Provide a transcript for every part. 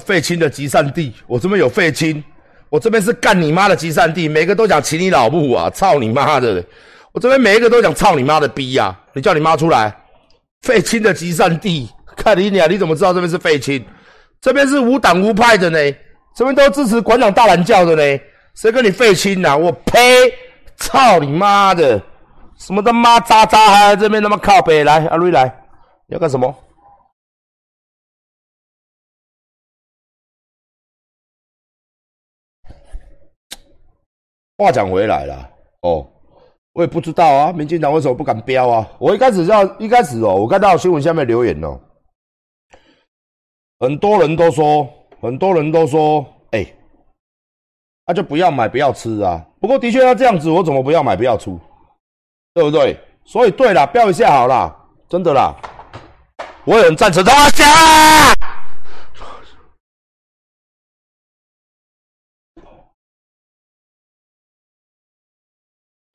废青的集散地，我这边有废青，我这边是干你妈的集散地，每个都想骑你老母啊！操你妈的！我这边每一个都想操你妈的逼呀！你叫你妈出来！废青的集散地，看你俩，你怎么知道这边是废青？这边是无党无派的呢，这边都支持馆长大蓝教的呢，谁跟你废青啊？我呸！操你妈的！什么他妈渣渣还在这边他妈靠北来？阿瑞来，你要干什么？话讲回来了，哦，我也不知道啊，民进党为什么不敢标啊？我一开始要一开始哦，我看到新闻下面留言哦，很多人都说，很多人都说，哎，那就不要买，不要吃啊。不过的确要这样子，我怎么不要买，不要出，对不对？所以对了，标一下好了，真的啦，我也很赞成大家。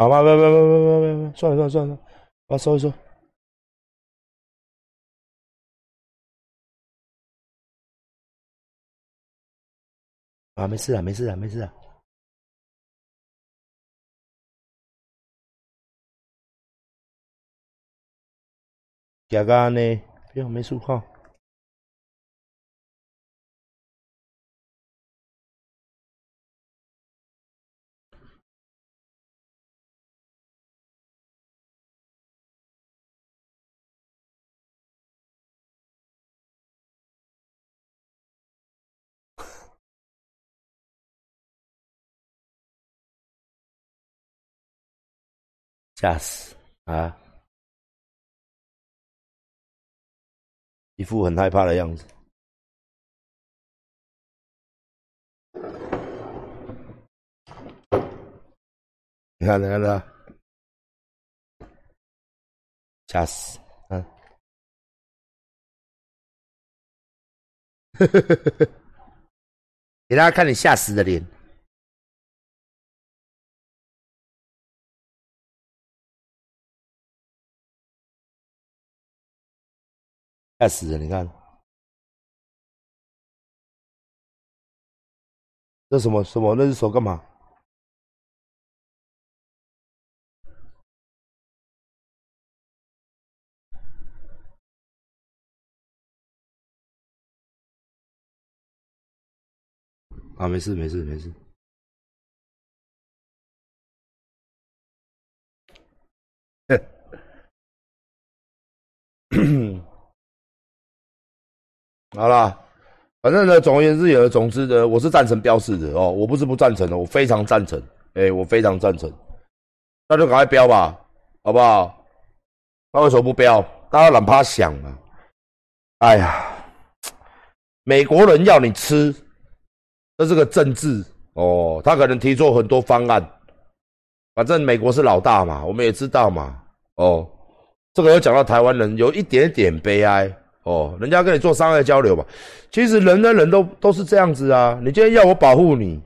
好吧，别别别别别别别，算了算了算了，我收一收。啊，没事啊，没事啊，没事啊。加个呢，不要没事哈。吓死啊！一副很害怕的样子。你看，你看他，吓死！嗯，给大家看你吓死的脸。吓死人！你看，这什么什么？那只手干嘛？啊，没事，没事，没事。好啦，反正呢，总而言之，言而总之呢，我是赞成标示的哦，我不是不赞成的，我非常赞成，哎，我非常赞成，那就赶快标吧，好不好？那为什么不标？大家哪怕想啊，哎呀，美国人要你吃，这是个政治哦，他可能提出很多方案，反正美国是老大嘛，我们也知道嘛，哦，这个又讲到台湾人有一点点悲哀。哦，人家跟你做商业交流嘛，其实人跟人都都是这样子啊。你今天要我保护你，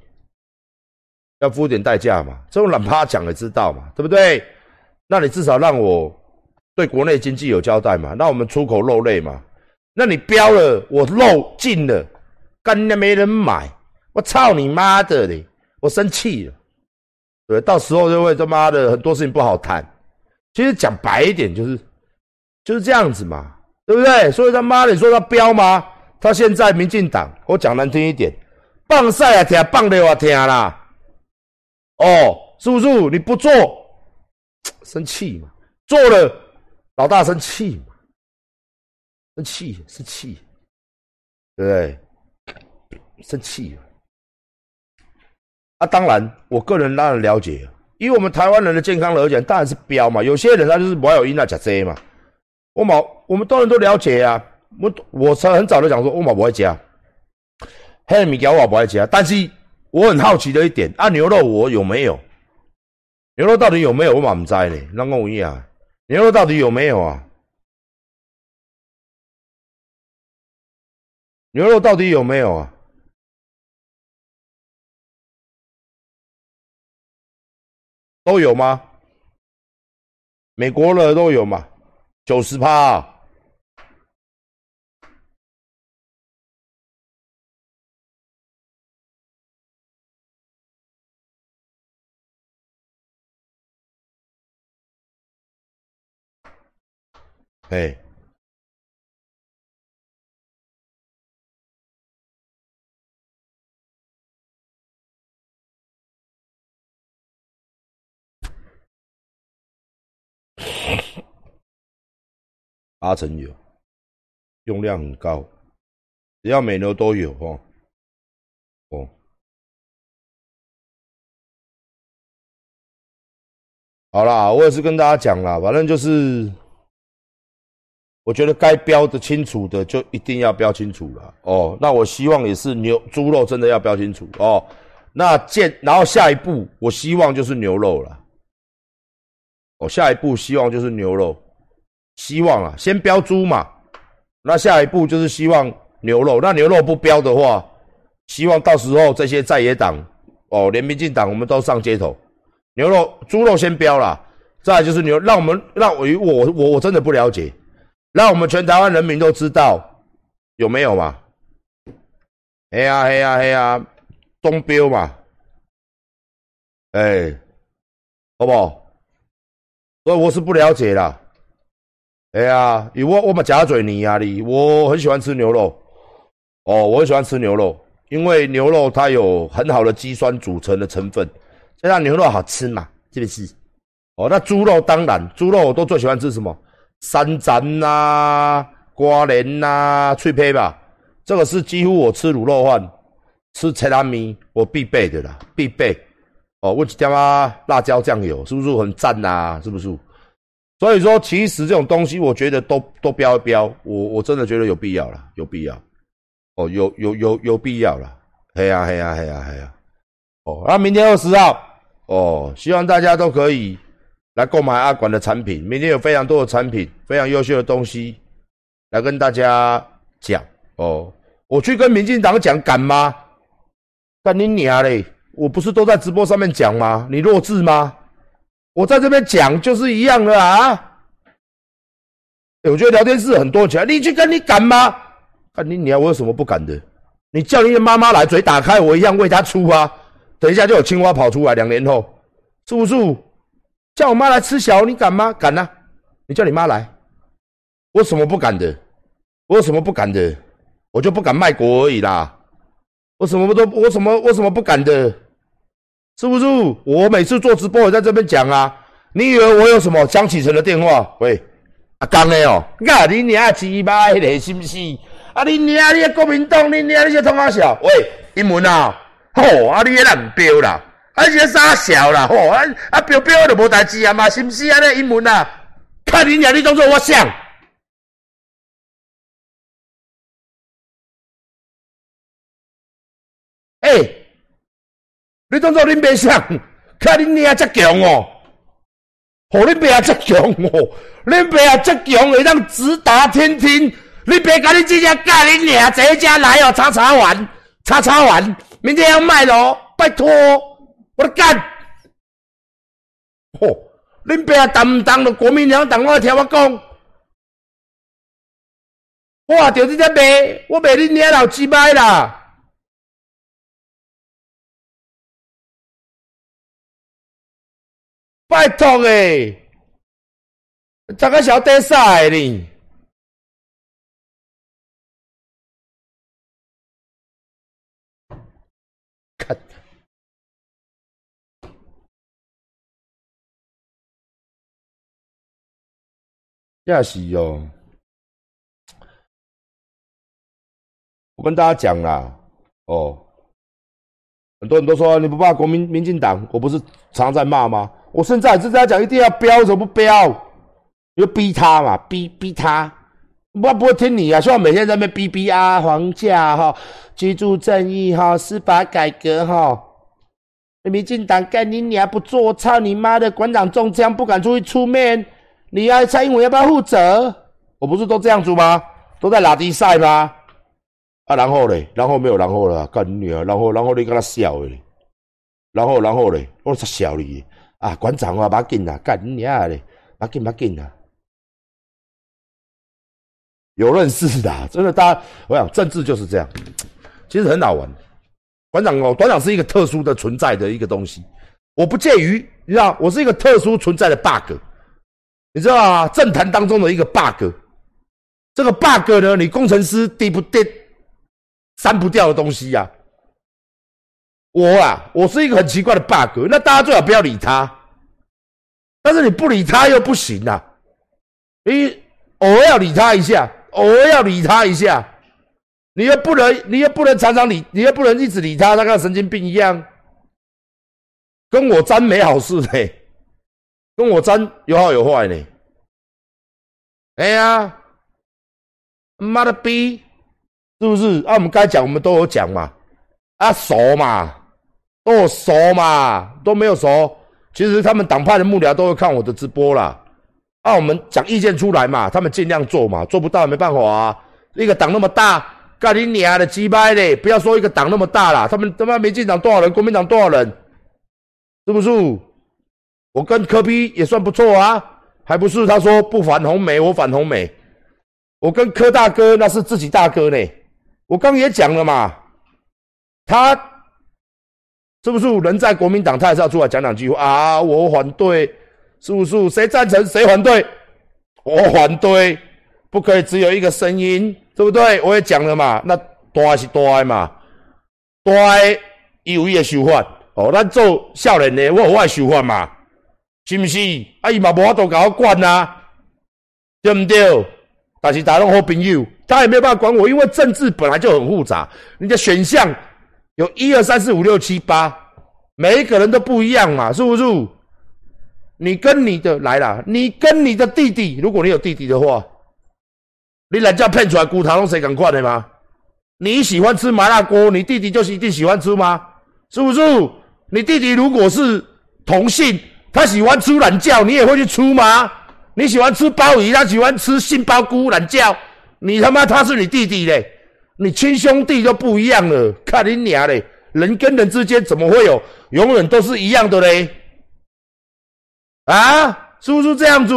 要付点代价嘛。这种懒趴讲也知道嘛，对不对？那你至少让我对国内经济有交代嘛。那我们出口肉类嘛。那你标了，我肉进了，干那没人买，我操你妈的嘞！我生气了，对，到时候就会他妈的很多事情不好谈。其实讲白一点，就是就是这样子嘛。对不对？所以他妈，你说他彪吗？他现在民进党，我讲难听一点，棒赛啊听，棒的我听啦。哦，是不是？你不做，生气嘛？做了，老大生气嘛？生气生气，对不对？生气啊！当然，我个人当然了解，以我们台湾人的健康来讲，当然是彪嘛。有些人他就是不有因那吃这嘛。我马，我们当然都了解啊。我我才很早就讲说，我马不会加，黑米条我不会加。但是我很好奇的一点，啊，牛肉我有没有？牛肉到底有没有？我马不知呢。那我问啊，牛肉到底有没有啊？牛肉到底有没有啊？都有吗？美国的都有吗？九十趴。哎、啊。八成有，用量很高，只要每牛都有哦。哦，好啦，我也是跟大家讲啦，反正就是。我觉得该标的清楚的就一定要标清楚了哦。那我希望也是牛猪肉真的要标清楚哦。那见然后下一步我希望就是牛肉了。哦，下一步希望就是牛肉，希望啊，先标猪嘛。那下一步就是希望牛肉。那牛肉不标的话，希望到时候这些在野党哦，连民进党我们都上街头。牛肉、猪肉先标了，再就是牛，让我们让我我我我真的不了解。让我们全台湾人民都知道有没有嘛？嘿呀嘿呀嘿呀，东标嘛，哎，好不好？所以我是不了解啦。哎呀，我我们夹嘴泥啊你，我很喜欢吃牛肉。哦，我很喜欢吃牛肉，因为牛肉它有很好的肌酸组成的成分，这让牛肉好吃嘛，是不是？哦，那猪肉当然，猪肉我都最喜欢吃什么？山楂呐，瓜莲呐，脆胚吧，这个是几乎我吃卤肉饭、吃菜拉米我必备的啦，必备。哦，问几点啊？辣椒酱油是不是很赞呐？是不是？所以说，其实这种东西，我觉得都都标一标，我我真的觉得有必要了，有必要。哦，有有有有必要了。嘿呀嘿呀嘿呀嘿呀。哦，那明天二十号，哦，希望大家都可以。来购买阿管的产品，明天有非常多的产品，非常优秀的东西，来跟大家讲哦。我去跟民进党讲敢吗？干你娘嘞！我不是都在直播上面讲吗？你弱智吗？我在这边讲就是一样的啊。我觉得聊天室很多钱，你去跟你敢吗？看你娘！我有什么不敢的？你叫你的妈妈来，嘴打开，我一样为她出啊。等一下就有青蛙跑出来，两年后，是不是？叫我妈来吃小，你敢吗？敢啊！你叫你妈来，我什么不敢的？我有什么不敢的？我就不敢卖国而已啦。我什么都？我什么？我什么不敢的？是不是？我每次做直播，我在这边讲啊。你以为我有什么？江启成的电话？喂，阿刚的哦，啊，你娘鸡巴的，是不是？啊，你娘，你国民党，你娘，你些通阿小？喂，英文啊，吼，啊，你也难标啦。啊！些傻笑啦，吼！啊啊，标标就无代志啊嘛，是不是安尼英文啊？看你俩，你当作我想。你当作恁爸想？看恁娘遮强哦，吼！恁爸遮强哦，恁爸遮强会当直达天庭。你别甲你姐姐干恁娘，这一家来哦，查查完，查查完，明天要卖咯，拜托。我的干！吼，恁爸当唔当了国民党党，我听我讲，我着直接卖，我卖恁娘老鸡掰啦！拜托诶，怎个小得赛呢？亚是哦，我跟大家讲啦，哦，很多人都说你不怕国民民进党，我不是常在骂吗？我现在是在讲一定要标，怎么不标？就逼他嘛，逼逼他，我不会听你啊！希望每天在那边逼逼啊，房价哈，居住正义哈，司法改革哈，民进党干你你还不做？操你妈的！馆长中枪不敢出去出面。你要蔡英文要不要负责？我不是都这样子吗？都在拉低赛吗？啊，然后嘞，然后没有然后了，干你啊！然后，然后你跟他笑嘞，然后，然后嘞，我在笑你啊！馆长啊，把紧啊，干你啊嘞，把紧把紧啊！有认识的，真的，大家，我想政治就是这样，其实很好玩。馆长哦，馆长是一个特殊的存在的一个东西，我不介于，你知道，我是一个特殊存在的 bug。你知道啊？政坛当中的一个 bug，这个 bug 呢，你工程师低不低，删不掉的东西呀。我啊，我是一个很奇怪的 bug，那大家最好不要理他。但是你不理他又不行呐，你偶尔要理他一下，偶尔要理他一下，你又不能，你又不能常常理，你又不能一直理他，他跟神经病一样，跟我沾没好事嘞。跟我争有好有坏呢，哎呀，妈的逼，是不是？啊，我们该讲我们都有讲嘛，啊熟嘛，都熟嘛，都没有熟。其实他们党派的幕僚都会看我的直播啦，啊，我们讲意见出来嘛，他们尽量做嘛，做不到也没办法啊。一个党那么大，干你娘的鸡掰嘞！不要说一个党那么大啦，他们他妈民进党多少人，国民党多少人，是不是？我跟柯比也算不错啊，还不是他说不反红梅，我反红梅。我跟柯大哥那是自己大哥呢。我刚也讲了嘛，他是不是人在国民党，他还是要出来讲两句话啊？我反对，是不是？谁赞成谁反对？我反对，不可以只有一个声音，对不对？我也讲了嘛，那大是大嘛，大有伊的想法哦。咱做少年的，我有我的想法嘛。是不是？啊，伊嘛无法度甲我管啊，对不对？但是大家拢好朋友，他也没有办法管我，因为政治本来就很复杂。人家选项有一二三四五六七八，每一个人都不一样嘛，是不是？你跟你的来了，你跟你的弟弟，如果你有弟弟的话，你人家骗出来骨头拢谁敢管的吗？你喜欢吃麻辣锅，你弟弟就是一定喜欢吃吗？是不是？你弟弟如果是同性。他喜欢吃懒觉，你也会去吃吗？你喜欢吃鲍鱼，他喜欢吃杏鲍菇懒觉，你他妈他是你弟弟嘞，你亲兄弟就不一样了。看你娘嘞，人跟人之间怎么会有永远都是一样的嘞？啊，是不是这样子？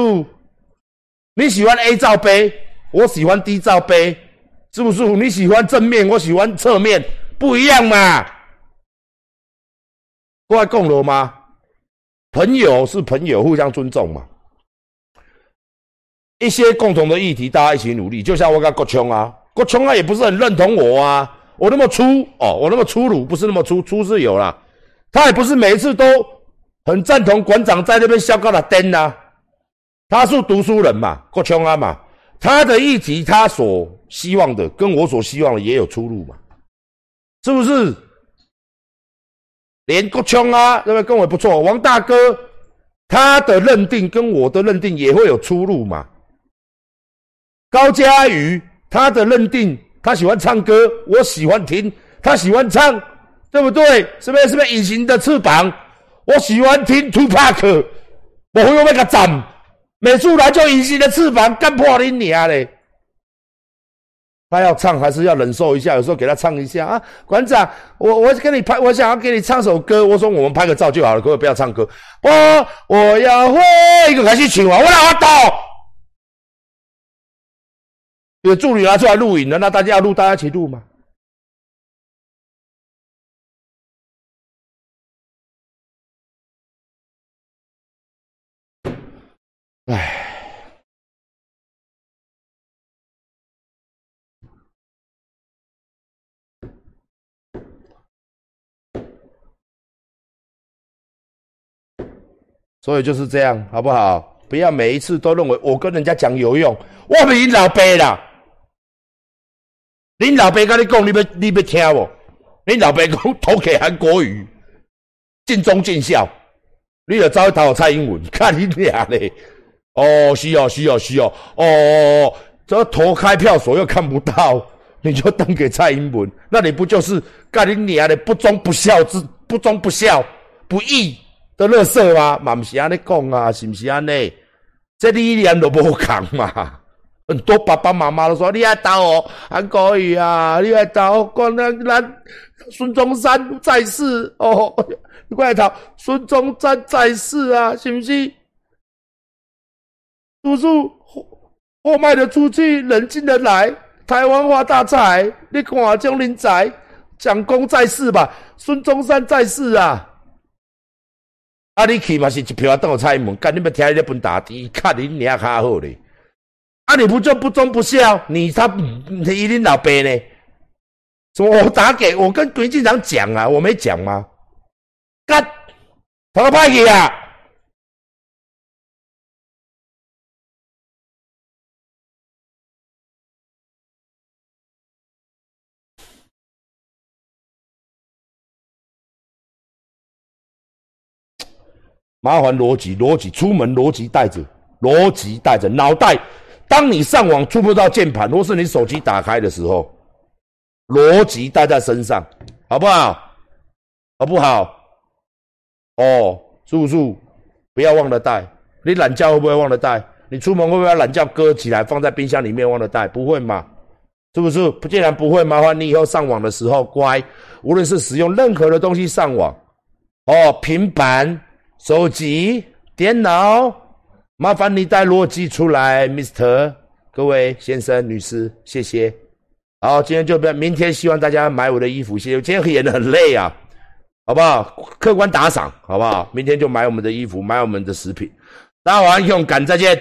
你喜欢 A 罩杯，我喜欢 D 罩杯，是不是？你喜欢正面，我喜欢侧面，不一样嘛？过来共了吗？朋友是朋友，互相尊重嘛。一些共同的议题，大家一起努力。就像我跟郭琼啊，郭琼啊也不是很认同我啊。我那么粗哦，我那么粗鲁，不是那么粗，粗是有啦。他也不是每一次都很赞同馆长在那边笑高的灯呐。他是读书人嘛，郭琼啊嘛，他的议题，他所希望的，跟我所希望的也有出入嘛，是不是？连国强啊，对不对？跟我不错。王大哥，他的认定跟我的认定也会有出入嘛。高佳瑜，他的认定，他喜欢唱歌，我喜欢听，他喜欢唱，对不对？是不是？是不是隐形的翅膀？我喜欢听 Two Pack，我会用那个赞，每次来就隐形的翅膀，干破你娘嘞！他要唱还是要忍受一下？有时候给他唱一下啊，馆长，我我跟你拍，我想要给你唱首歌。我说我们拍个照就好了，各位不要唱歌？我我要会一个开始唱啊，我来我到。有助理拿出来录影的，那大家要录，大家一起录嘛。唉。所以就是这样，好不好？不要每一次都认为我跟人家讲有用，我是你老爸啦。恁老爸跟你讲，你要你要听不？你老爸讲偷给韩国语，尽忠尽孝，你著走去投蔡英文，看你俩嘞。哦，是哦，是哦，是哦，哦，这投开票所又看不到，你就登给蔡英文，那你不就是干你娘的不忠不孝之不忠不孝不义？的乐色吗？嘛毋是安尼讲啊，是不是安尼？这理念都无讲嘛。很多爸爸妈妈都说：“你爱打我还可以啊，你爱打我，光那那孙中山在世哦，你过来讨孙中山在世啊，是不是？叔叔货货卖得出去，人进得来，台湾发大财。你看江林仔，蒋公在世吧？孙中山在世啊。”啊，你去嘛是一票等我蔡英文，干你们听你本打的，看你娘卡好嘞。啊，你不就不忠不孝？你他你一定老爸呢？说我打给我跟鬼警长讲啊，我没讲吗？干，他个派去啊！麻烦逻辑，逻辑出门逻辑带着，逻辑带着脑袋。当你上网触不到键盘，或是你手机打开的时候，逻辑带在身上，好不好？好不好？哦，叔叔，不要忘了带。你懒觉会不会忘了带？你出门会不会懒觉搁起来放在冰箱里面忘了带？不会嘛？是不是？既然不会，麻烦你以后上网的时候乖，无论是使用任何的东西上网，哦，平板。手机、电脑，麻烦你带逻辑出来，Mr 各位先生、女士，谢谢。好，今天就不要，明天希望大家买我的衣服，谢谢。今天演的很累啊，好不好？客观打赏，好不好？明天就买我们的衣服，买我们的食品。大家晚安，勇敢，再见。